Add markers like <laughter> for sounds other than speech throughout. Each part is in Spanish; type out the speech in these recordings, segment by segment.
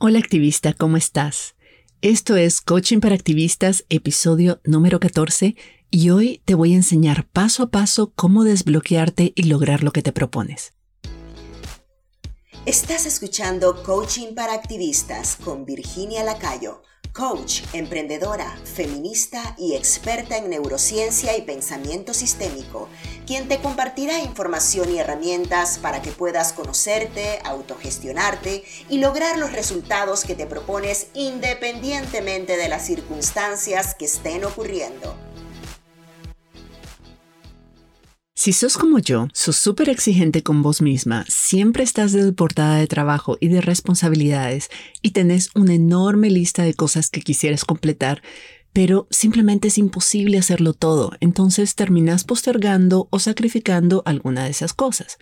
Hola activista, ¿cómo estás? Esto es Coaching para Activistas, episodio número 14, y hoy te voy a enseñar paso a paso cómo desbloquearte y lograr lo que te propones. Estás escuchando Coaching para Activistas con Virginia Lacayo coach, emprendedora, feminista y experta en neurociencia y pensamiento sistémico, quien te compartirá información y herramientas para que puedas conocerte, autogestionarte y lograr los resultados que te propones independientemente de las circunstancias que estén ocurriendo. Si sos como yo, sos súper exigente con vos misma, siempre estás desbordada de trabajo y de responsabilidades y tenés una enorme lista de cosas que quisieras completar, pero simplemente es imposible hacerlo todo, entonces terminas postergando o sacrificando alguna de esas cosas.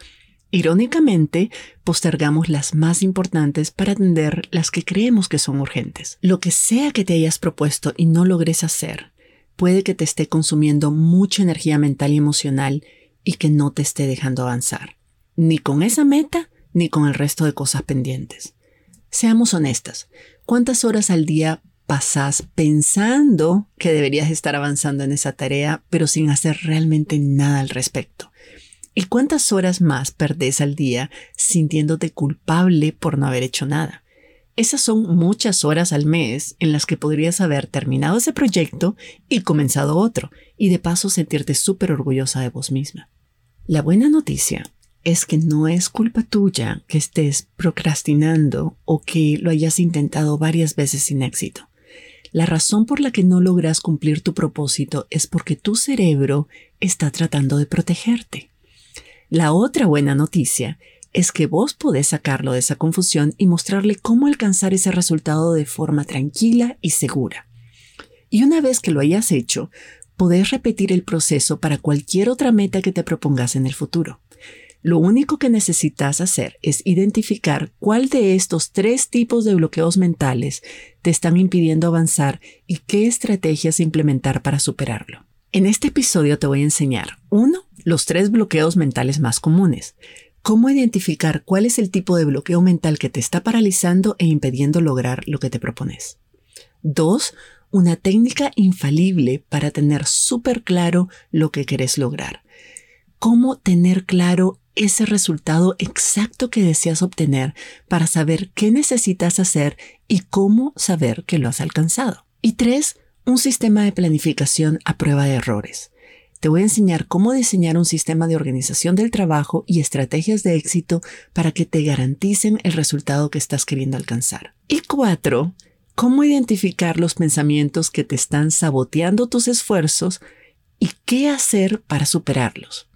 Irónicamente, postergamos las más importantes para atender las que creemos que son urgentes. Lo que sea que te hayas propuesto y no logres hacer, puede que te esté consumiendo mucha energía mental y emocional y que no te esté dejando avanzar, ni con esa meta ni con el resto de cosas pendientes. Seamos honestas, ¿cuántas horas al día pasas pensando que deberías estar avanzando en esa tarea, pero sin hacer realmente nada al respecto? ¿Y cuántas horas más perdés al día sintiéndote culpable por no haber hecho nada? Esas son muchas horas al mes en las que podrías haber terminado ese proyecto y comenzado otro, y de paso sentirte súper orgullosa de vos misma. La buena noticia es que no es culpa tuya que estés procrastinando o que lo hayas intentado varias veces sin éxito. La razón por la que no logras cumplir tu propósito es porque tu cerebro está tratando de protegerte. La otra buena noticia es que vos podés sacarlo de esa confusión y mostrarle cómo alcanzar ese resultado de forma tranquila y segura. Y una vez que lo hayas hecho, podés repetir el proceso para cualquier otra meta que te propongas en el futuro. Lo único que necesitas hacer es identificar cuál de estos tres tipos de bloqueos mentales te están impidiendo avanzar y qué estrategias implementar para superarlo. En este episodio te voy a enseñar, uno, los tres bloqueos mentales más comunes, cómo identificar cuál es el tipo de bloqueo mental que te está paralizando e impidiendo lograr lo que te propones. Dos, una técnica infalible para tener súper claro lo que querés lograr. Cómo tener claro ese resultado exacto que deseas obtener para saber qué necesitas hacer y cómo saber que lo has alcanzado. Y tres, un sistema de planificación a prueba de errores. Te voy a enseñar cómo diseñar un sistema de organización del trabajo y estrategias de éxito para que te garanticen el resultado que estás queriendo alcanzar. Y cuatro, cómo identificar los pensamientos que te están saboteando tus esfuerzos y qué hacer para superarlos.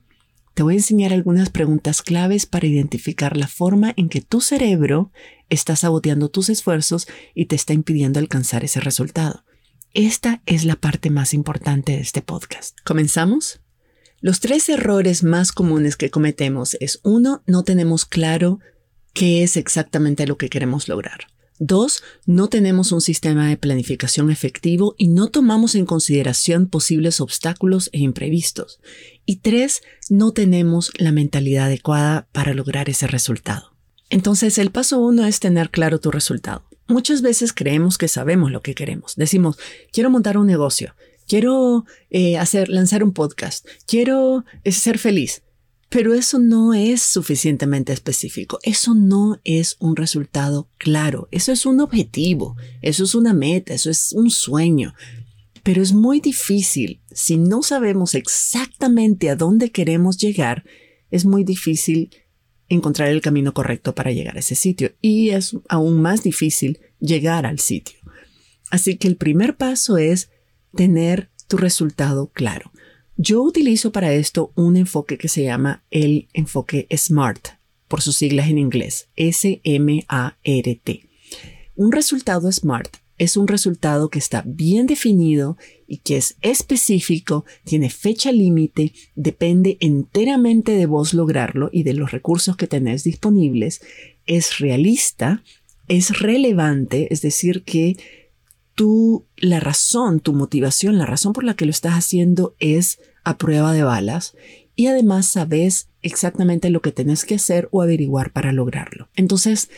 Te voy a enseñar algunas preguntas claves para identificar la forma en que tu cerebro está saboteando tus esfuerzos y te está impidiendo alcanzar ese resultado. Esta es la parte más importante de este podcast. ¿Comenzamos? Los tres errores más comunes que cometemos es uno, no tenemos claro qué es exactamente lo que queremos lograr. Dos, no tenemos un sistema de planificación efectivo y no tomamos en consideración posibles obstáculos e imprevistos. Y tres, no tenemos la mentalidad adecuada para lograr ese resultado. Entonces, el paso uno es tener claro tu resultado. Muchas veces creemos que sabemos lo que queremos. Decimos, quiero montar un negocio, quiero eh, hacer, lanzar un podcast, quiero eh, ser feliz. Pero eso no es suficientemente específico, eso no es un resultado claro, eso es un objetivo, eso es una meta, eso es un sueño. Pero es muy difícil, si no sabemos exactamente a dónde queremos llegar, es muy difícil encontrar el camino correcto para llegar a ese sitio y es aún más difícil llegar al sitio. Así que el primer paso es tener tu resultado claro. Yo utilizo para esto un enfoque que se llama el enfoque SMART, por sus siglas en inglés, S-M-A-R-T. Un resultado SMART es un resultado que está bien definido y que es específico, tiene fecha límite, depende enteramente de vos lograrlo y de los recursos que tenés disponibles, es realista, es relevante, es decir, que tú, la razón, tu motivación, la razón por la que lo estás haciendo es a prueba de balas y además sabes exactamente lo que tenés que hacer o averiguar para lograrlo. Entonces,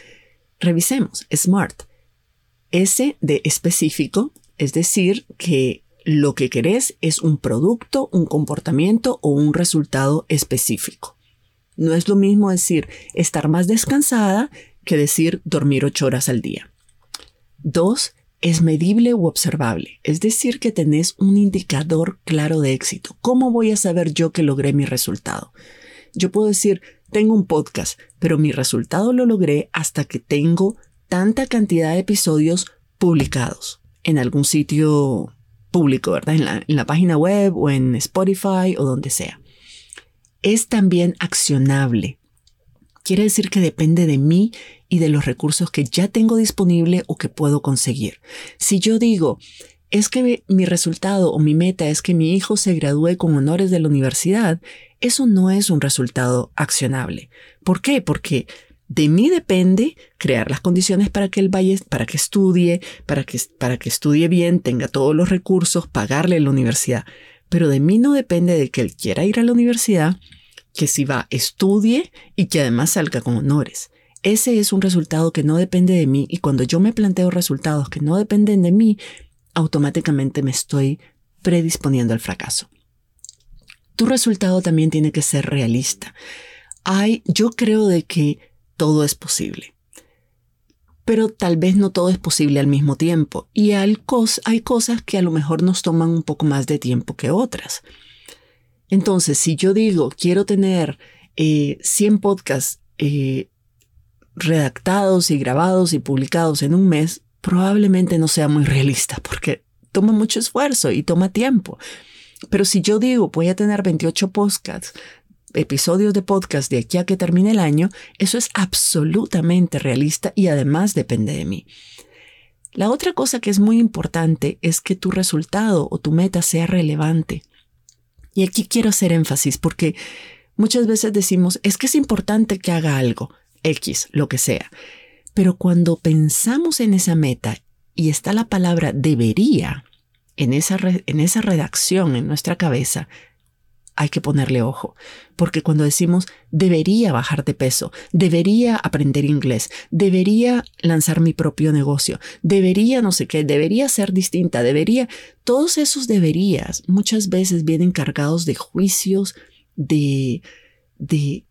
revisemos. SMART. S de específico, es decir, que lo que querés es un producto, un comportamiento o un resultado específico. No es lo mismo decir estar más descansada que decir dormir ocho horas al día. Dos, es medible u observable, es decir, que tenés un indicador claro de éxito. ¿Cómo voy a saber yo que logré mi resultado? Yo puedo decir, tengo un podcast, pero mi resultado lo logré hasta que tengo tanta cantidad de episodios publicados en algún sitio público, ¿verdad? En la, en la página web o en Spotify o donde sea. Es también accionable. Quiere decir que depende de mí y de los recursos que ya tengo disponible o que puedo conseguir. Si yo digo, es que mi resultado o mi meta es que mi hijo se gradúe con honores de la universidad, eso no es un resultado accionable. ¿Por qué? Porque de mí depende crear las condiciones para que él vaya, para que estudie, para que, para que estudie bien, tenga todos los recursos, pagarle la universidad. Pero de mí no depende de que él quiera ir a la universidad, que si va, estudie y que además salga con honores. Ese es un resultado que no depende de mí y cuando yo me planteo resultados que no dependen de mí, automáticamente me estoy predisponiendo al fracaso. Tu resultado también tiene que ser realista. Hay, yo creo de que todo es posible. Pero tal vez no todo es posible al mismo tiempo. Y hay, cosas que a lo mejor nos toman un poco más de tiempo que otras. Entonces, si yo digo, quiero tener 100 eh, podcasts eh, redactados y grabados y publicados en un mes, probablemente no sea muy realista porque toma mucho esfuerzo y toma tiempo. Pero si yo digo voy a tener 28 podcasts, episodios de podcast de aquí a que termine el año, eso es absolutamente realista y además depende de mí. La otra cosa que es muy importante es que tu resultado o tu meta sea relevante. Y aquí quiero hacer énfasis porque muchas veces decimos, es que es importante que haga algo. X, lo que sea. Pero cuando pensamos en esa meta y está la palabra debería en esa, en esa redacción en nuestra cabeza, hay que ponerle ojo, porque cuando decimos debería bajar de peso, debería aprender inglés, debería lanzar mi propio negocio, debería no sé qué, debería ser distinta, debería, todos esos deberías muchas veces vienen cargados de juicios, de, de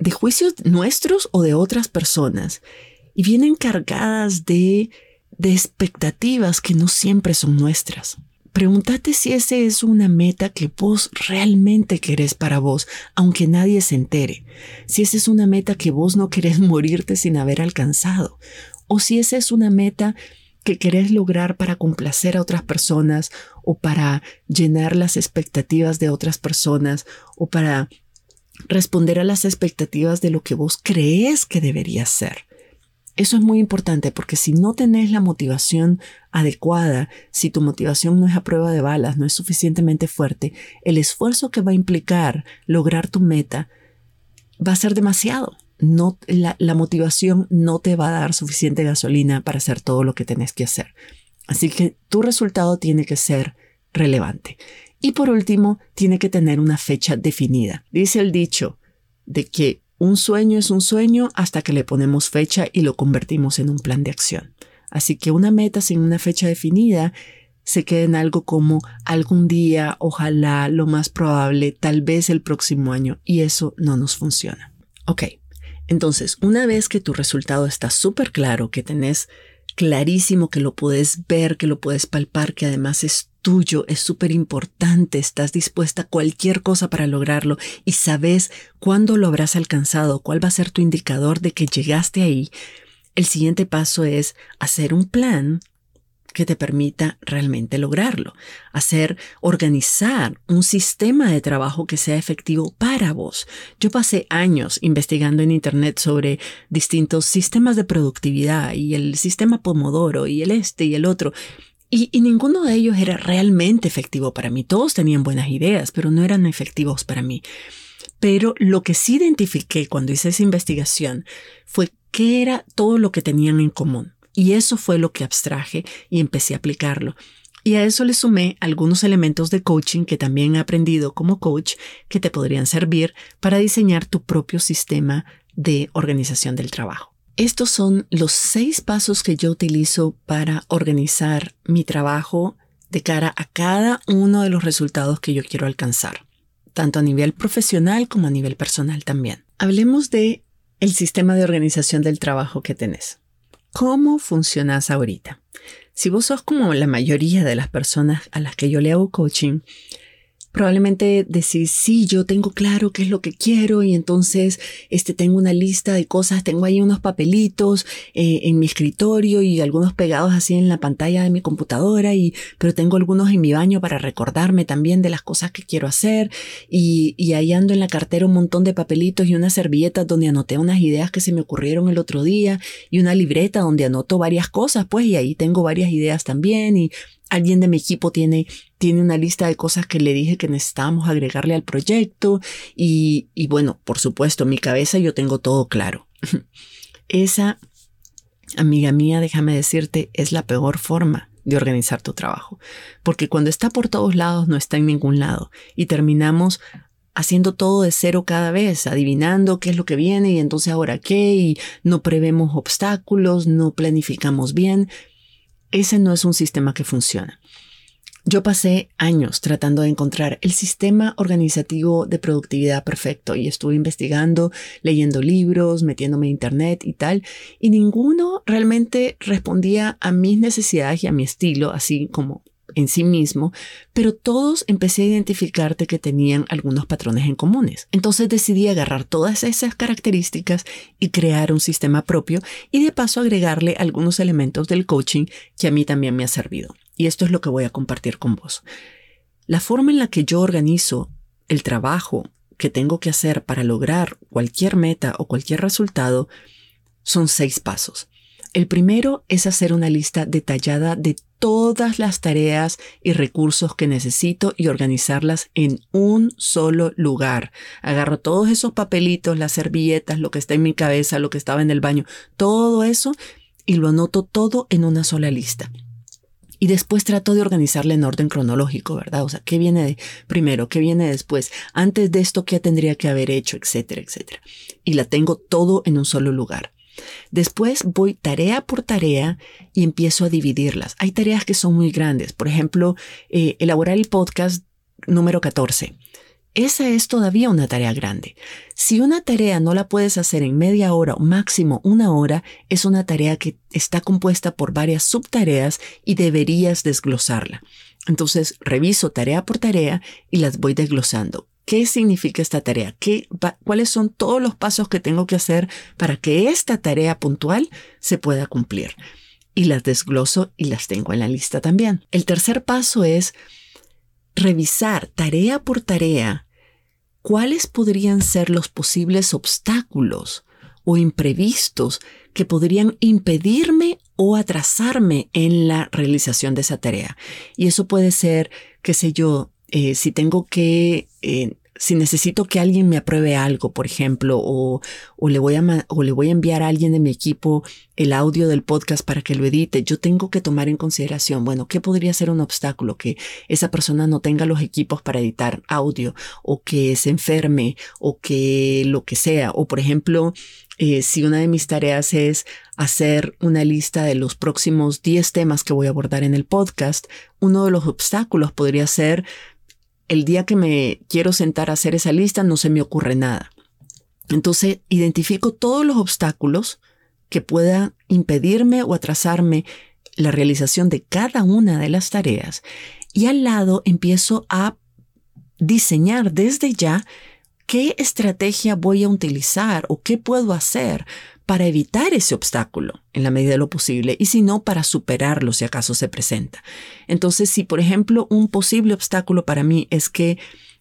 de juicios nuestros o de otras personas y vienen cargadas de, expectativas que no siempre son nuestras. Pregúntate si esa es una meta que vos realmente querés para vos, aunque nadie se entere. Si esa es una meta que vos no querés <laughs> morirte sin haber alcanzado. O si esa es una meta que querés lograr para complacer a otras personas o para llenar las expectativas de otras personas o para responder a las expectativas de lo que vos crees que debería ser. Eso es muy importante porque si no tenés la motivación adecuada, si tu motivación no es a prueba de balas, no es suficientemente fuerte, el esfuerzo que va a implicar lograr tu meta va a ser demasiado. No, la, la motivación no te va a dar suficiente gasolina para hacer todo lo que tenés que hacer. Así que tu resultado tiene que ser relevante. Y por último, tiene que tener una fecha definida. Dice el dicho de que un sueño es un sueño hasta que le ponemos fecha y lo convertimos en un plan de acción. Así que una meta sin una fecha definida se queda en algo como algún día, ojalá, lo más probable, tal vez el próximo año, y eso no nos funciona. Ok, entonces, una vez que tu resultado está súper claro, que tenés clarísimo, que lo puedes ver, que lo puedes palpar, que además es tuyo, es súper importante, estás dispuesta a cualquier cosa para lograrlo y sabes cuándo lo habrás alcanzado, cuál va a ser tu indicador de que llegaste ahí, el siguiente paso es hacer un plan que te permita realmente lograrlo. Hacer, organizar un sistema de trabajo que sea efectivo para vos. Yo pasé años investigando en Internet sobre distintos sistemas de productividad y el sistema Pomodoro y el este y el otro. Y, ninguno de ellos era realmente efectivo para mí. Todos tenían buenas ideas, pero no eran efectivos para mí. Pero lo que sí identifiqué cuando hice esa investigación fue qué era todo lo que tenían en común. Y eso fue lo que abstraje y empecé a aplicarlo. Y a eso le sumé algunos elementos de coaching que también he aprendido como coach que te podrían servir para diseñar tu propio sistema de organización del trabajo. Estos son los seis pasos que yo utilizo para organizar mi trabajo de cara a cada uno de los resultados que yo quiero alcanzar, tanto a nivel profesional como a nivel personal también. Hablemos de el sistema de organización del trabajo que tenés. ¿Cómo funcionas ahorita? Si vos sos como la mayoría de las personas a las que yo le hago coaching, probablemente decís, sí, yo tengo claro qué es lo que quiero y entonces este, tengo una lista de cosas, tengo ahí unos papelitos eh, en mi escritorio y algunos pegados así en la pantalla de mi computadora, y, pero tengo algunos en mi baño para recordarme también de las cosas que quiero hacer y, y ahí ando en la cartera un montón de papelitos y unas servilletas donde anoté unas ideas que se me ocurrieron el otro día y una libreta donde anoto varias cosas, pues y ahí tengo varias ideas también y alguien de mi equipo tiene, tiene una lista de cosas que le dije que necesitábamos agregarle al proyecto y, y bueno, por supuesto, en mi cabeza yo tengo todo claro. <laughs> Esa, amiga mía, déjame decirte, es la peor forma de organizar tu trabajo, porque cuando está por todos lados no está en ningún lado y terminamos haciendo todo de cero cada vez, adivinando qué es lo que viene y entonces ahora qué, y no prevemos obstáculos, no planificamos bien, ese no es un sistema que funciona. Yo pasé años tratando de encontrar el sistema organizativo de productividad perfecto y estuve investigando, leyendo libros, metiéndome en internet y tal, y ninguno realmente respondía a mis necesidades y a mi estilo, así como en sí mismo, pero todos empecé a identificarte que tenían algunos patrones en comunes. Entonces decidí agarrar todas esas características y crear un sistema propio y de paso agregarle algunos elementos del coaching que a mí también me ha servido. Y esto es lo que voy a compartir con vos. La forma en la que yo organizo el trabajo que tengo que hacer para lograr cualquier meta o cualquier resultado son seis pasos. El primero es hacer una lista detallada de todas las tareas y recursos que necesito y organizarlas en un solo lugar. Agarro todos esos papelitos, las servilletas, lo que está en mi cabeza, lo que estaba en el baño, todo eso y lo anoto todo en una sola lista. Y después trato de organizarla en orden cronológico, ¿verdad? O sea, ¿qué viene primero? ¿Qué viene después? Antes de esto, ¿qué tendría que haber hecho? Etcétera, etcétera. Y la tengo todo en un solo lugar. Después voy tarea por tarea y empiezo a dividirlas. Hay tareas que son muy grandes. Por ejemplo, eh, elaborar el podcast número 14. Esa es todavía una tarea grande. Si una tarea no la puedes hacer en media hora o máximo una hora, es una tarea que está compuesta por varias subtareas y deberías desglosarla. Entonces, reviso tarea por tarea y las voy desglosando. ¿Qué significa esta tarea? ¿Qué, ¿Cuáles son todos los pasos que tengo que hacer para que esta tarea puntual se pueda cumplir? Y las desgloso y las tengo en la lista también. El tercer paso es revisar tarea por tarea cuáles podrían ser los posibles obstáculos o imprevistos que podrían impedirme o atrasarme en la realización de esa tarea. Y eso puede ser, qué sé yo, eh, si tengo que, eh, si necesito que alguien me apruebe algo, por ejemplo, o, o, le voy a o le voy a enviar a alguien de mi equipo el audio del podcast para que lo edite, yo tengo que tomar en consideración, bueno, ¿qué podría ser un obstáculo? Que esa persona no tenga los equipos para editar audio, o que se enferme, o que lo que sea, o por ejemplo, eh, si una de mis tareas es hacer una lista de los próximos 10 temas que voy a abordar en el podcast, uno de los obstáculos podría ser el día que me quiero sentar a hacer esa lista no se me ocurre nada. Entonces identifico todos los obstáculos que puedan impedirme o atrasarme la realización de cada una de las tareas y al lado empiezo a diseñar desde ya qué estrategia voy a utilizar o qué puedo hacer para evitar ese obstáculo en la medida de lo posible y si no, para superarlo si acaso se presenta. Entonces, si por ejemplo un posible obstáculo para mí es que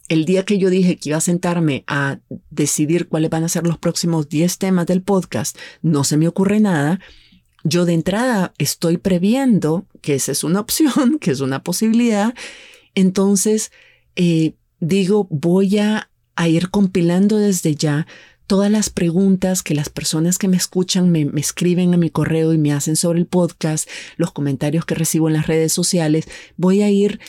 el día que yo dije que iba a sentarme a decidir cuáles van a ser los próximos 10 temas del podcast, no se me ocurre nada, yo de entrada estoy previendo que esa es una opción, <laughs> que es una posibilidad, entonces eh, digo, voy a, a ir compilando desde ya todas las preguntas que las personas que me escuchan me, escriben a mi correo y me hacen sobre el podcast, los comentarios que recibo en las redes sociales, voy a ir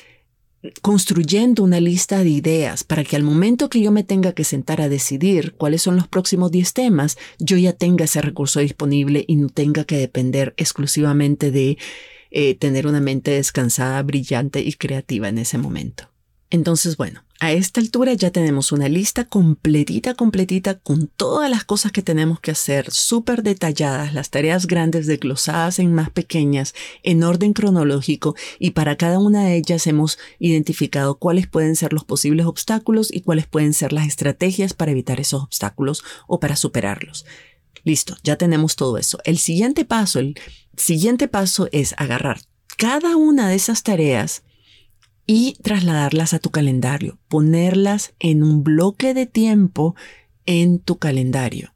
construyendo una lista de ideas para que al momento que yo me tenga que sentar a decidir cuáles son los próximos 10 temas, yo ya tenga ese recurso disponible y no tenga que depender exclusivamente de eh, tener una mente descansada, brillante y creativa en ese momento. Entonces, bueno, a esta altura ya tenemos una lista completita, completita con todas las cosas que tenemos que hacer, súper detalladas, las tareas grandes desglosadas en más pequeñas, en orden cronológico, y para cada una de ellas hemos identificado cuáles pueden ser los posibles obstáculos y cuáles pueden ser las estrategias para evitar esos obstáculos o para superarlos. Listo, ya tenemos todo eso. El siguiente paso, el siguiente paso es agarrar cada una de esas tareas y trasladarlas a tu calendario, ponerlas en un bloque de tiempo en tu calendario.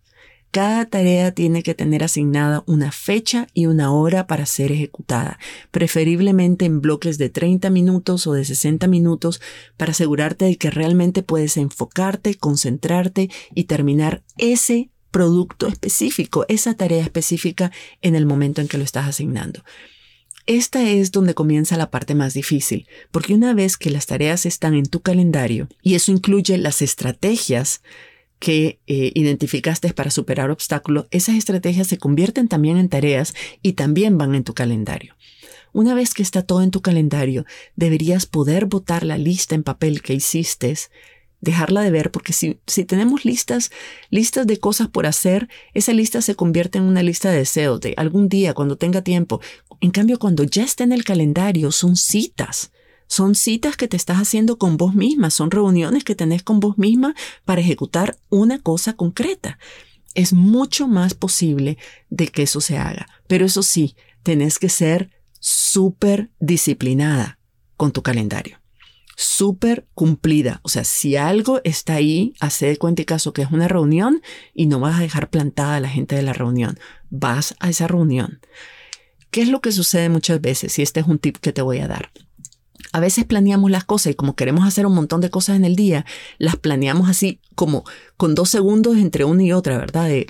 Cada tarea tiene que tener asignada una fecha y una hora para ser ejecutada, preferiblemente en bloques de 30 minutos o de 60 minutos para asegurarte de que realmente puedes enfocarte, concentrarte y terminar ese producto específico, esa tarea específica en el momento en que lo estás asignando. Esta es donde comienza la parte más difícil, porque una vez que las tareas están en tu calendario, y eso incluye las estrategias que eh, identificaste para superar obstáculos, esas estrategias se convierten también en tareas y también van en tu calendario. Una vez que está todo en tu calendario, deberías poder botar la lista en papel que hiciste dejarla de ver, porque si, si tenemos listas, listas de cosas por hacer, esa lista se convierte en una lista de deseos de algún día, cuando tenga tiempo. En cambio, cuando ya está en el calendario, son citas. Son citas que te estás haciendo con vos misma, son reuniones que tenés con vos misma para ejecutar una cosa concreta. Es mucho más posible de que eso se haga. Pero eso sí, tenés que ser súper disciplinada con tu calendario súper cumplida. O sea, si algo está ahí, hace de cuenta y caso que es una reunión y no vas a dejar plantada a la gente de la reunión. Vas a esa reunión. ¿Qué es lo que sucede muchas veces? Y este es un tip que te voy a dar. A veces planeamos las cosas y como queremos hacer un montón de cosas en el día, las planeamos así como con dos segundos entre una y otra, ¿verdad? De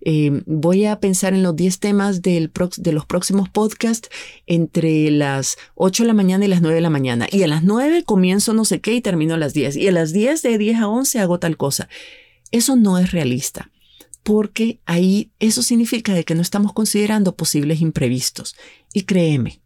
eh, voy a pensar en los 10 temas del de los próximos podcasts entre las 8 de la mañana y las 9 de la mañana. Y a las 9 comienzo no sé qué y termino a las 10. Y a las 10 de 10 a 11 hago tal cosa. Eso no es realista porque ahí eso significa de que no estamos considerando posibles imprevistos. Y créeme,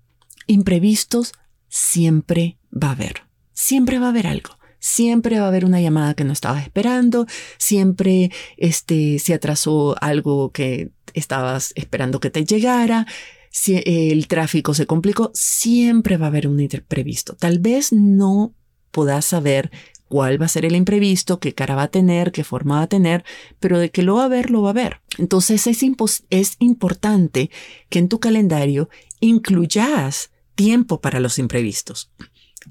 imprevistos siempre va a haber. Siempre va a haber algo. Siempre va a haber una llamada que no estabas esperando, siempre este, se atrasó algo que estabas esperando que te llegara, si el tráfico se complicó, siempre va a haber un imprevisto. Tal vez no puedas saber cuál va a ser el imprevisto, qué cara va a tener, qué forma va a tener, pero de que lo va a haber, lo va a ver. Entonces es, es importante que en tu calendario incluyas tiempo para los imprevistos.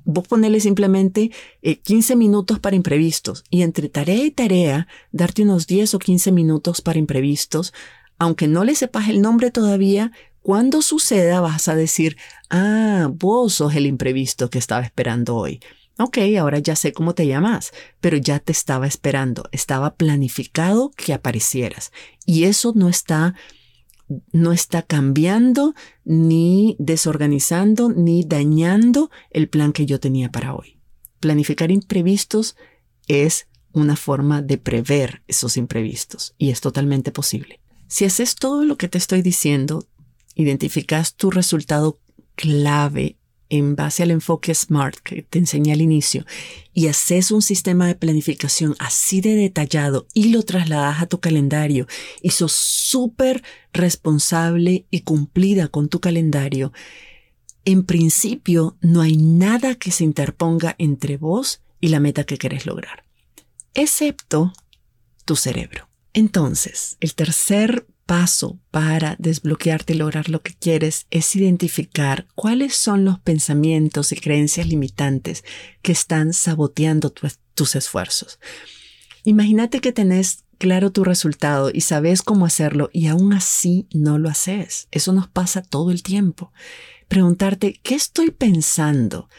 Vos ponele simplemente 15 eh, minutos para imprevistos y entre tarea y tarea darte unos 10 o 15 minutos para imprevistos, aunque no le sepas el nombre todavía, cuando suceda vas a decir, ah, vos sos el imprevisto que estaba esperando hoy. Ok, ahora ya sé cómo te llamas, pero ya te estaba esperando, estaba planificado que aparecieras. Y eso no está no está cambiando, ni desorganizando, ni dañando el plan que yo tenía para hoy. Planificar imprevistos es una forma de prever esos imprevistos y es totalmente posible. Si haces todo lo que te estoy diciendo, identificas tu resultado clave en base al enfoque SMART que te enseñé al inicio y haces un sistema de planificación así de detallado y lo trasladas a tu calendario y sos súper responsable y cumplida con tu calendario, en principio no hay nada que se interponga entre vos y la meta que querés lograr, excepto tu cerebro. Entonces, el tercer paso para desbloquearte y lograr lo que quieres es identificar cuáles son los pensamientos y creencias limitantes que están saboteando tus esfuerzos. Imagínate que tenés claro tu resultado y sabes cómo hacerlo y aún así no lo haces. Eso nos pasa todo el tiempo. Preguntarte, ¿qué estoy pensando?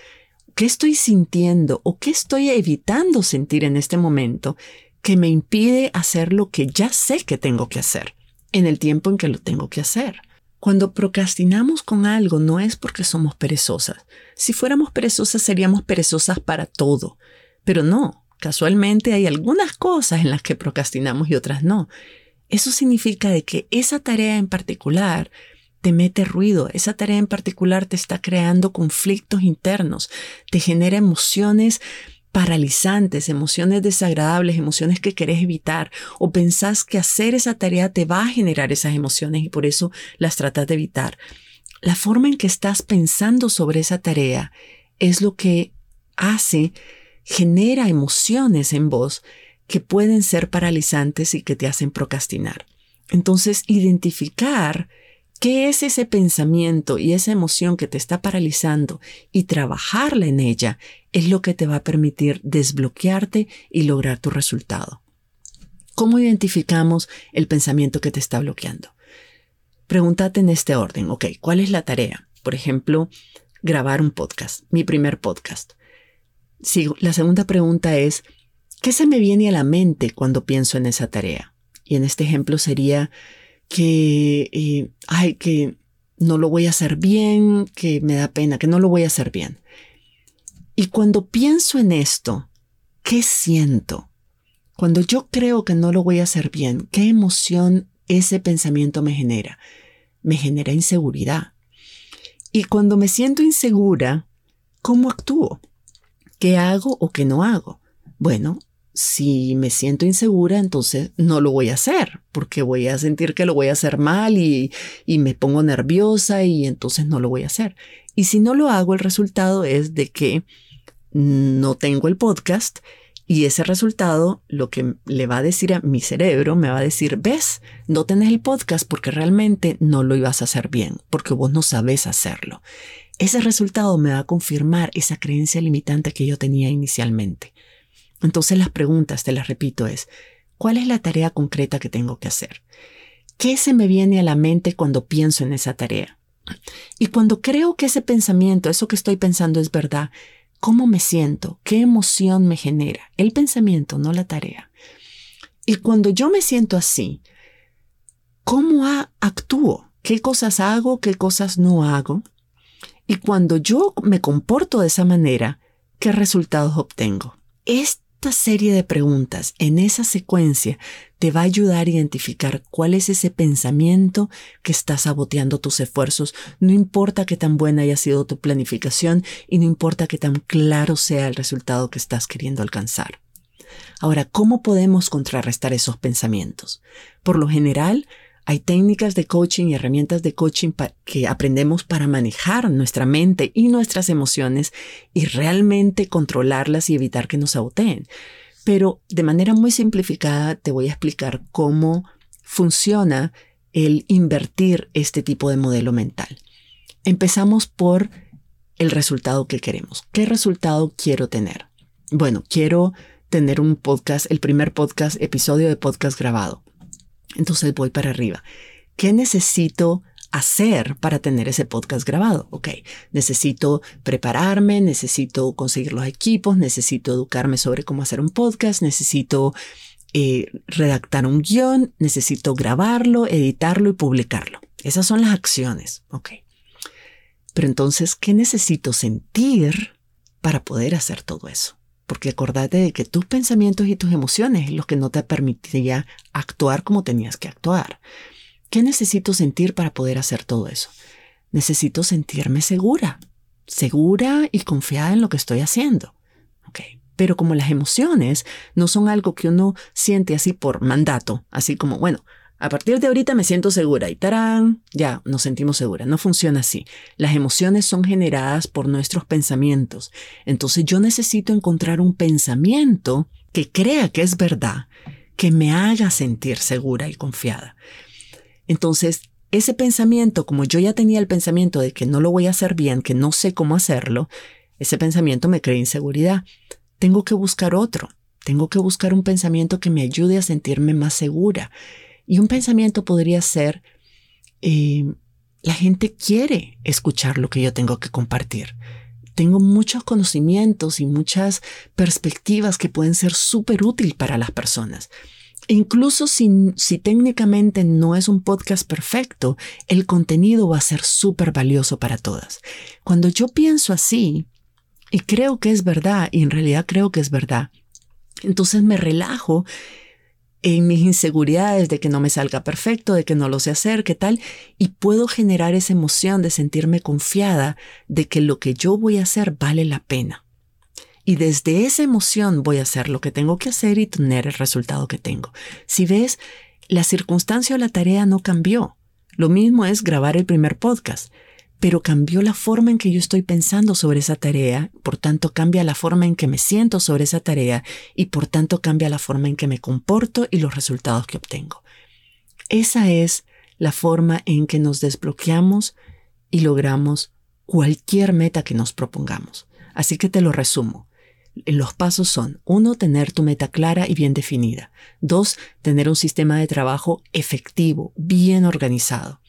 ¿Qué estoy sintiendo o qué estoy evitando sentir en este momento que me impide hacer lo que ya sé que tengo que hacer? En el tiempo en que lo tengo que hacer. Cuando procrastinamos con algo no es porque somos perezosas. Si fuéramos perezosas seríamos perezosas para todo. Pero no, casualmente hay algunas cosas en las que procrastinamos y otras no. Eso significa de que esa tarea en particular te mete ruido, esa tarea en particular te está creando conflictos internos, te genera emociones paralizantes, emociones desagradables, emociones que querés evitar o pensás que hacer esa tarea te va a generar esas emociones y por eso las tratas de evitar. La forma en que estás pensando sobre esa tarea es lo que hace, genera emociones en vos que pueden ser paralizantes y que te hacen procrastinar. Entonces, identificar ¿Qué es ese pensamiento y esa emoción que te está paralizando y trabajarla en ella es lo que te va a permitir desbloquearte y lograr tu resultado? ¿Cómo identificamos el pensamiento que te está bloqueando? Pregúntate en este orden, ok, ¿cuál es la tarea? Por ejemplo, grabar un podcast, mi primer podcast. Si, la segunda pregunta es, ¿qué se me viene a la mente cuando pienso en esa tarea? Y en este ejemplo sería, que, eh, ay, que no lo voy a hacer bien, que me da pena, que no lo voy a hacer bien. Y cuando pienso en esto, ¿qué siento? Cuando yo creo que no lo voy a hacer bien, ¿qué emoción ese pensamiento me genera? Me genera inseguridad. Y cuando me siento insegura, ¿cómo actúo? ¿Qué hago o qué no hago? Bueno, si me siento insegura, entonces no lo voy a hacer, porque voy a sentir que lo voy a hacer mal y, me pongo nerviosa y entonces no lo voy a hacer. Y si no lo hago, el resultado es de que no tengo el podcast y ese resultado lo que le va a decir a mi cerebro, me va a decir, ves, no tenés el podcast porque realmente no lo ibas a hacer bien, porque vos no sabes hacerlo. Ese resultado me va a confirmar esa creencia limitante que yo tenía inicialmente. Entonces las preguntas, te las repito, es, ¿cuál es la tarea concreta que tengo que hacer? ¿Qué se me viene a la mente cuando pienso en esa tarea? Y cuando creo que ese pensamiento, eso que estoy pensando es verdad, ¿cómo me siento? ¿Qué emoción me genera? El pensamiento, no la tarea. Y cuando yo me siento así, ¿cómo actúo? ¿Qué cosas hago? ¿Qué cosas no hago? Y cuando yo me comporto de esa manera, ¿qué resultados obtengo? Serie de preguntas en esa secuencia te va a ayudar a identificar cuál es ese pensamiento que está saboteando tus esfuerzos, no importa qué tan buena haya sido tu planificación y no importa qué tan claro sea el resultado que estás queriendo alcanzar. Ahora, ¿cómo podemos contrarrestar esos pensamientos? Por lo general, hay técnicas de coaching y herramientas de coaching que aprendemos para manejar nuestra mente y nuestras emociones y realmente controlarlas y evitar que nos saboteen. Pero de manera muy simplificada te voy a explicar cómo funciona el invertir este tipo de modelo mental. Empezamos por el resultado que queremos. ¿Qué resultado quiero tener? Bueno, quiero tener un podcast, el primer podcast, episodio de podcast grabado. Entonces voy para arriba. ¿Qué necesito hacer para tener ese podcast grabado? Ok, necesito prepararme, necesito conseguir los equipos, necesito educarme sobre cómo hacer un podcast, necesito eh, redactar un guion, necesito grabarlo, editarlo y publicarlo. Esas son las acciones. Ok. Pero entonces, ¿qué necesito sentir para poder hacer todo eso? Porque acordate de que tus pensamientos y tus emociones es lo que no te permitiría actuar como tenías que actuar. ¿Qué necesito sentir para poder hacer todo eso? Necesito sentirme segura, segura y confiada en lo que estoy haciendo. Okay. Pero como las emociones no son algo que uno siente así por mandato, así como, bueno, a partir de ahorita me siento segura y tarán, ya nos sentimos seguras. No funciona así. Las emociones son generadas por nuestros pensamientos. Entonces yo necesito encontrar un pensamiento que crea que es verdad, que me haga sentir segura y confiada. Entonces, ese pensamiento, como yo ya tenía el pensamiento de que no lo voy a hacer bien, que no sé cómo hacerlo, ese pensamiento me crea inseguridad. Tengo que buscar otro. Tengo que buscar un pensamiento que me ayude a sentirme más segura y un pensamiento podría ser, eh, la gente quiere escuchar lo que yo tengo que compartir. Tengo muchos conocimientos y muchas perspectivas que pueden ser súper útiles para las personas. Incluso si, si, técnicamente no es un podcast perfecto, el contenido va a ser súper valioso para todas. Cuando yo pienso así, y creo que es verdad, y en realidad creo que es verdad, entonces me relajo en mis inseguridades de que no me salga perfecto, de que no lo sé hacer, qué tal, y puedo generar esa emoción de sentirme confiada de que lo que yo voy a hacer vale la pena. Y desde esa emoción voy a hacer lo que tengo que hacer y tener el resultado que tengo. Si ves, la circunstancia o la tarea no cambió. Lo mismo es grabar el primer podcast pero cambió la forma en que yo estoy pensando sobre esa tarea, por tanto cambia la forma en que me siento sobre esa tarea y por tanto cambia la forma en que me comporto y los resultados que obtengo. Esa es la forma en que nos desbloqueamos y logramos cualquier meta que nos propongamos. Así que te lo resumo. Los pasos son, uno, tener tu meta clara y bien definida. Dos, tener un sistema de trabajo efectivo, bien organizado.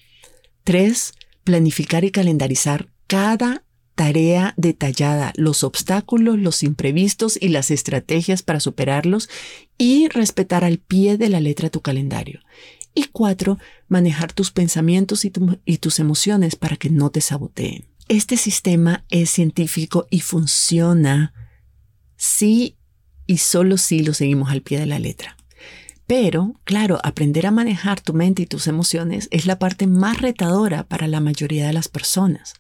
Tres, planificar y calendarizar cada tarea detallada, los obstáculos, los imprevistos y las estrategias para superarlos y respetar al pie de la letra tu calendario. Y cuatro, manejar tus pensamientos y, tus emociones para que no te saboteen. Este sistema es científico y funciona si y solo si lo seguimos al pie de la letra. Pero, claro, aprender a manejar tu mente y tus emociones es la parte más retadora para la mayoría de las personas.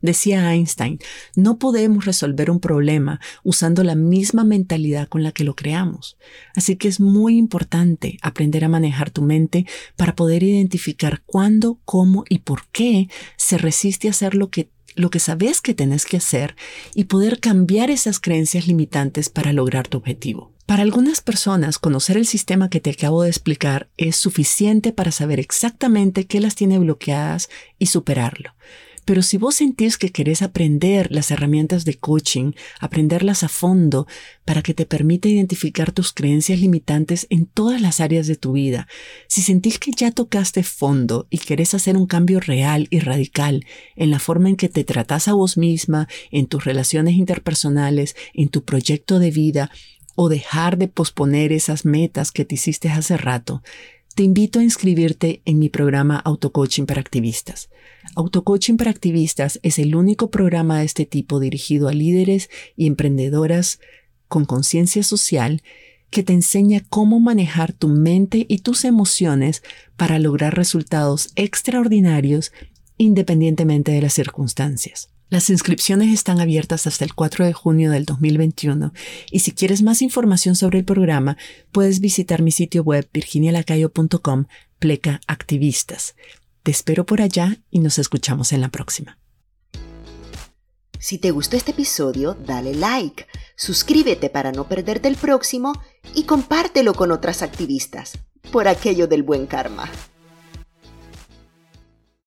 Decía Einstein, no podemos resolver un problema usando la misma mentalidad con la que lo creamos. Así que es muy importante aprender a manejar tu mente para poder identificar cuándo, cómo y por qué se resiste a hacer lo que lo que sabes que tenés que hacer y poder cambiar esas creencias limitantes para lograr tu objetivo. Para algunas personas, conocer el sistema que te acabo de explicar es suficiente para saber exactamente qué las tiene bloqueadas y superarlo. Pero si vos sentís que querés aprender las herramientas de coaching, aprenderlas a fondo para que te permita identificar tus creencias limitantes en todas las áreas de tu vida, si sentís que ya tocaste fondo y querés hacer un cambio real y radical en la forma en que te tratás a vos misma, en tus relaciones interpersonales, en tu proyecto de vida, o dejar de posponer esas metas que te hiciste hace rato, te invito a inscribirte en mi programa Autocoaching para Activistas. Autocoaching para Activistas es el único programa de este tipo dirigido a líderes y emprendedoras con conciencia social que te enseña cómo manejar tu mente y tus emociones para lograr resultados extraordinarios independientemente de las circunstancias. Las inscripciones están abiertas hasta el 4 de junio del 2021 y si quieres más información sobre el programa, puedes visitar mi sitio web virginialacayo.com pleca activistas. Te espero por allá y nos escuchamos en la próxima. Si te gustó este episodio, dale like, suscríbete para no perderte el próximo y compártelo con otras activistas, por aquello del buen karma.